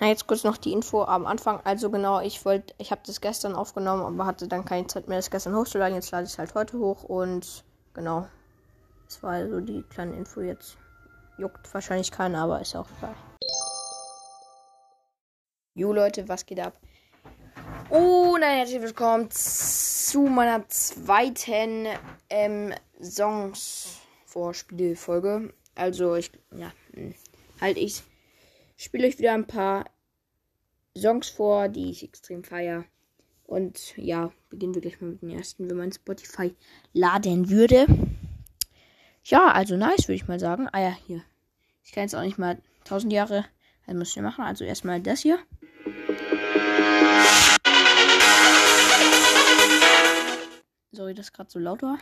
Na, jetzt kurz noch die Info am Anfang. Also genau, ich wollte, ich habe das gestern aufgenommen, aber hatte dann keine Zeit mehr, das gestern hochzuladen. Jetzt lade ich es halt heute hoch und genau. Das war also die kleine Info jetzt. Juckt wahrscheinlich keiner, aber ist auch egal. Jo Leute, was geht ab? Und ein herzlich willkommen zu meiner zweiten ähm, Songs-Vorspielfolge. Also ich, ja, hm, halt ich spiele euch wieder ein paar Songs vor, die ich extrem feiere. Und ja, beginnen wir gleich mal mit dem ersten, wenn man Spotify laden würde. Ja, also nice, würde ich mal sagen. Ah ja, hier. Ich kann jetzt auch nicht mal 1000 Jahre. Also müssen wir machen. Also erstmal das hier. Sorry, dass gerade so laut war.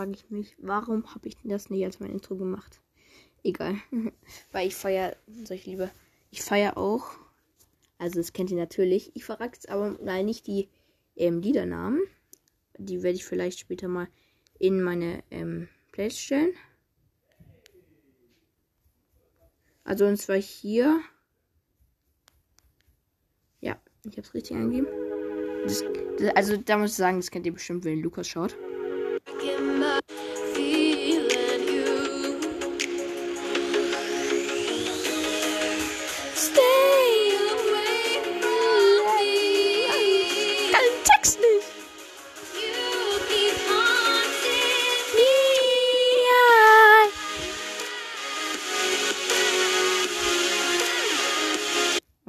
Frage ich mich, warum habe ich das nicht als mein Intro gemacht? Egal. Weil ich feiere, ich lieber, ich feiere auch, also das kennt ihr natürlich, ich verrate jetzt aber nein, nicht die ähm, Liedernamen. Die werde ich vielleicht später mal in meine ähm, Playlist stellen. Also und zwar hier. Ja, ich habe es richtig eingegeben. Das, das, also da muss ich sagen, das kennt ihr bestimmt, wenn Lukas schaut.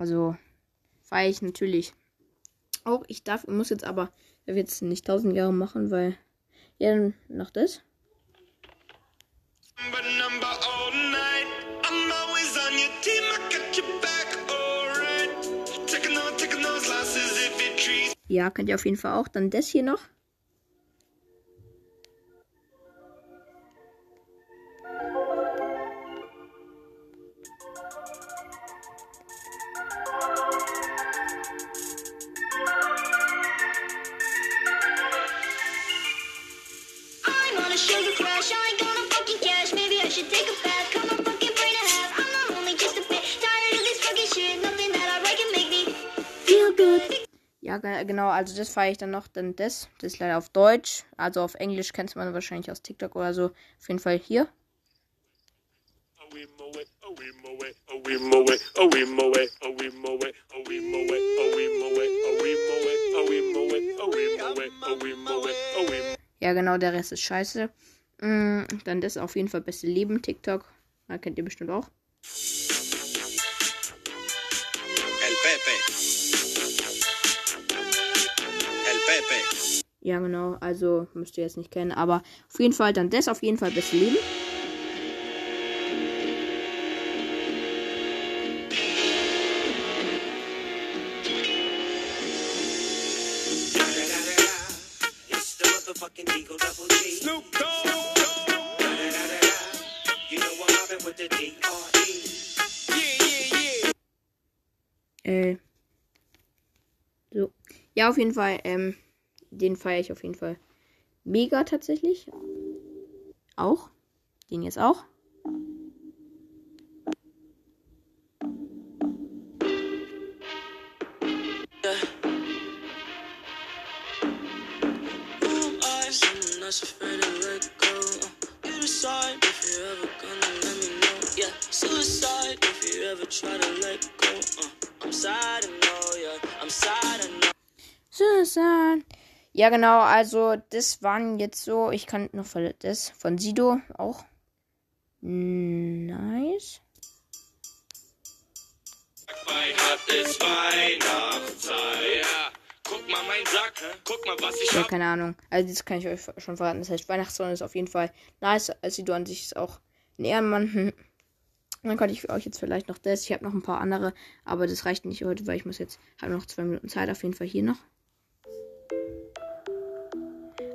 Also feiere ich natürlich auch. Ich darf, muss jetzt aber, ich jetzt nicht 1000 Jahre machen, weil ja, dann noch das. Ja, könnt ihr auf jeden Fall auch. Dann das hier noch. Ja, ge- genau, also das feiere ich dann noch. Dann das. Das ist leider auf Deutsch. Also auf Englisch kennt man wahrscheinlich aus TikTok oder so. Auf jeden Fall hier. Ja, genau, der Rest ist scheiße. Mm, dann das auf jeden Fall beste Leben TikTok. Da kennt ihr bestimmt auch. El Pepe. El Pepe. Ja, genau, also müsst ihr jetzt nicht kennen, aber auf jeden Fall dann das auf jeden Fall beste Leben. Äh. So. Ja, auf jeden Fall, ähm, den feiere ich auf jeden Fall mega tatsächlich. Auch. Den jetzt auch. Susan. Ja, genau, also das waren jetzt so. Ich kann noch von- das von Sido auch. Nice. Ja, keine Ahnung. Also das kann ich euch schon verraten. Das heißt, Weihnachtssonne ist auf jeden Fall nice. Sido an sich ist auch ein Ehrenmann. Dann konnte ich für euch jetzt vielleicht noch das. Ich habe noch ein paar andere, aber das reicht nicht heute, weil ich muss jetzt, habe noch zwei Minuten Zeit auf jeden Fall hier noch.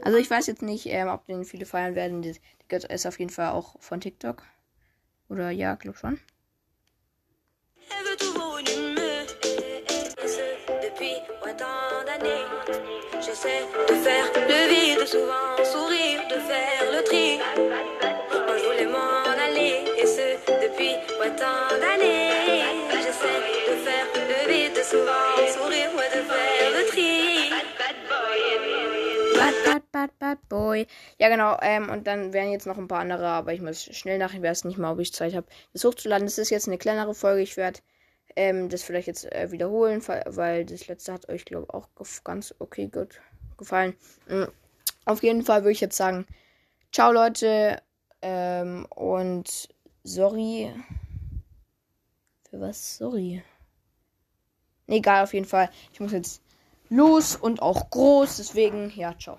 Also ich weiß jetzt nicht, ähm, ob den viele feiern werden. Der ist auf jeden Fall auch von TikTok. Oder ja, glaub schon. Depuis tant d'années. Bad, boy. Ja, genau. Ähm, und dann wären jetzt noch ein paar andere, aber ich muss schnell nach. Ich nicht mal, ob ich Zeit habe, das hochzuladen. Das ist jetzt eine kleinere Folge. Ich werde ähm, das vielleicht jetzt äh, wiederholen, weil das letzte hat euch, glaube ich, auch ganz okay gut gefallen. Mhm. Auf jeden Fall würde ich jetzt sagen, ciao Leute. Ähm, und sorry. Für was? Sorry. Egal, auf jeden Fall. Ich muss jetzt los und auch groß. Deswegen, ja, ciao.